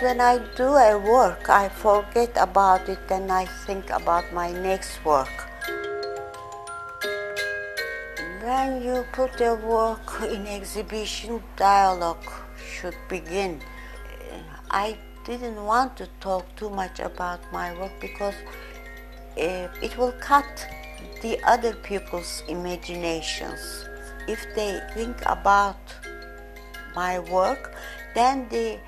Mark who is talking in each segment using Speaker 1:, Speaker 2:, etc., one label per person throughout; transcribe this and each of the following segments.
Speaker 1: when I do a work, I forget about it and I think about my next work. When you put a work in exhibition, dialogue should begin. I didn't want to talk too much about my work because uh, it will cut the other people's imaginations. If they think about my work, then the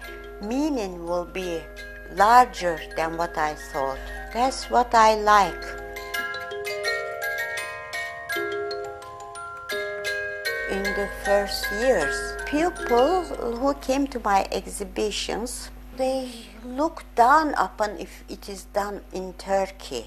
Speaker 1: meaning will be larger than what I thought. That's what I like. In the first years, people who came to my exhibitions, they look down upon if it is done in Turkey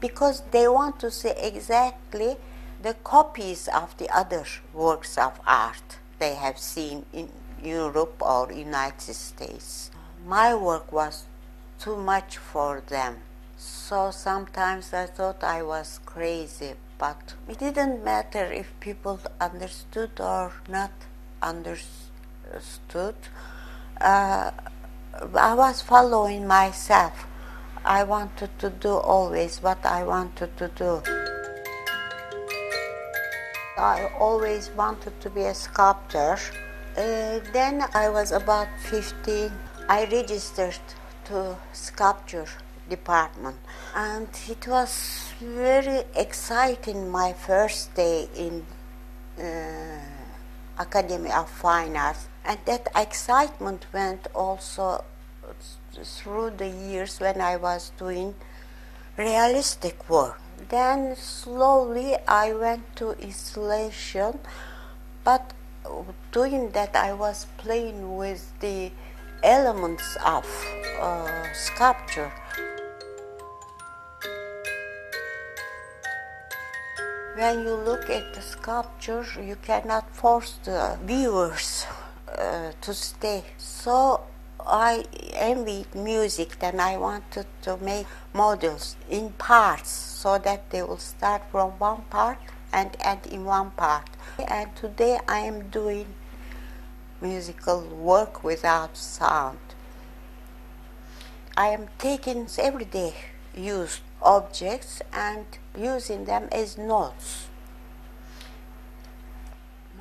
Speaker 1: because they want to see exactly the copies of the other works of art they have seen in Europe or United States. My work was too much for them. So sometimes I thought I was crazy, but it didn't matter if people understood or not understood. Uh, I was following myself. I wanted to do always what I wanted to do. I always wanted to be a sculptor. Uh, then I was about 15. I registered to sculpture department and it was very exciting my first day in uh, Academy of Fine Arts and that excitement went also through the years when I was doing realistic work. Then slowly I went to installation, but doing that I was playing with the elements of uh, sculpture. When you look at the sculpture, you cannot force the viewers uh, to stay. So I envied music, then I wanted to make models in parts so that they will start from one part and end in one part. And today I am doing musical work without sound. I am taking everyday used objects and using them as notes.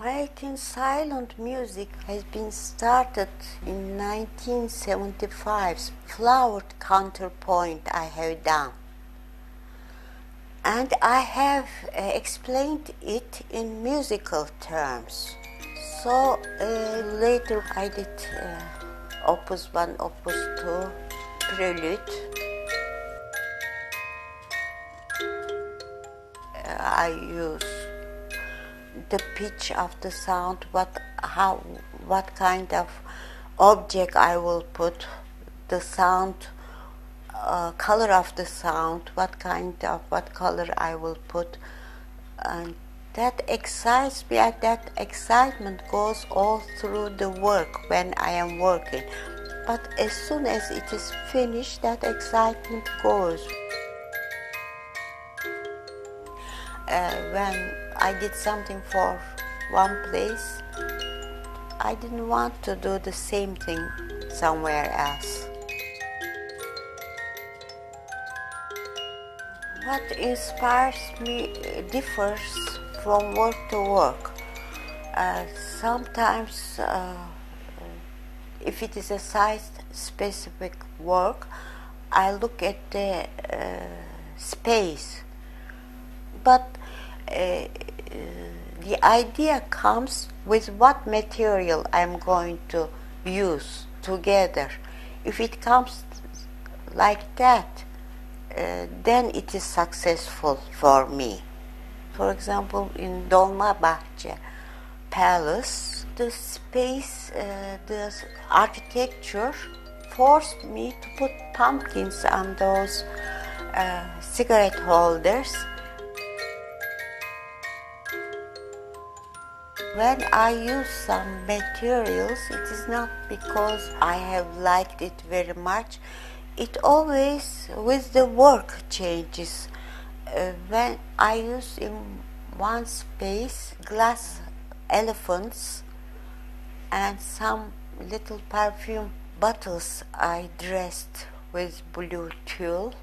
Speaker 1: Making silent music has been started in 1975. Flowered counterpoint I have done. And I have uh, explained it in musical terms. So uh, later I did uh, Opus 1, Opus 2, Prelude. Uh, I use the pitch of the sound, what how what kind of object I will put, the sound, uh, color of the sound, what kind of what color I will put, and that excites me. And that excitement goes all through the work when I am working. But as soon as it is finished, that excitement goes. Uh, when I did something for one place, I didn't want to do the same thing somewhere else. What inspires me differs from work to work. Uh, sometimes, uh, if it is a size specific work, I look at the uh, space. But uh, the idea comes with what material I'm going to use together. If it comes like that, uh, then it is successful for me. For example, in Dolmabahce Palace, the space, uh, the architecture forced me to put pumpkins on those uh, cigarette holders When I use some materials, it is not because I have liked it very much. It always, with the work, changes. Uh, when I use in one space glass elephants and some little perfume bottles I dressed with blue tulle.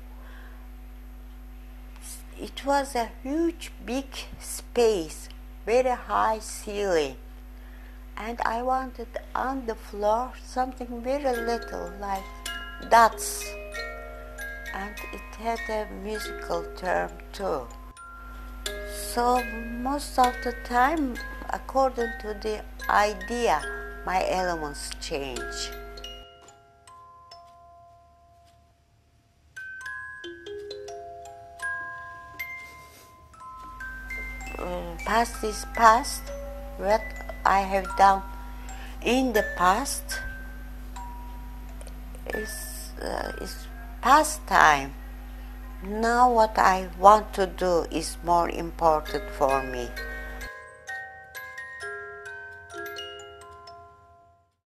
Speaker 1: It was a huge, big space, very high ceiling, and I wanted on the floor something very little like dots, and it had a musical term too. So most of the time, according to the idea, my elements change. Um, past is past. What I have done in the past is uh, past time. Now what I want to do is more important for me.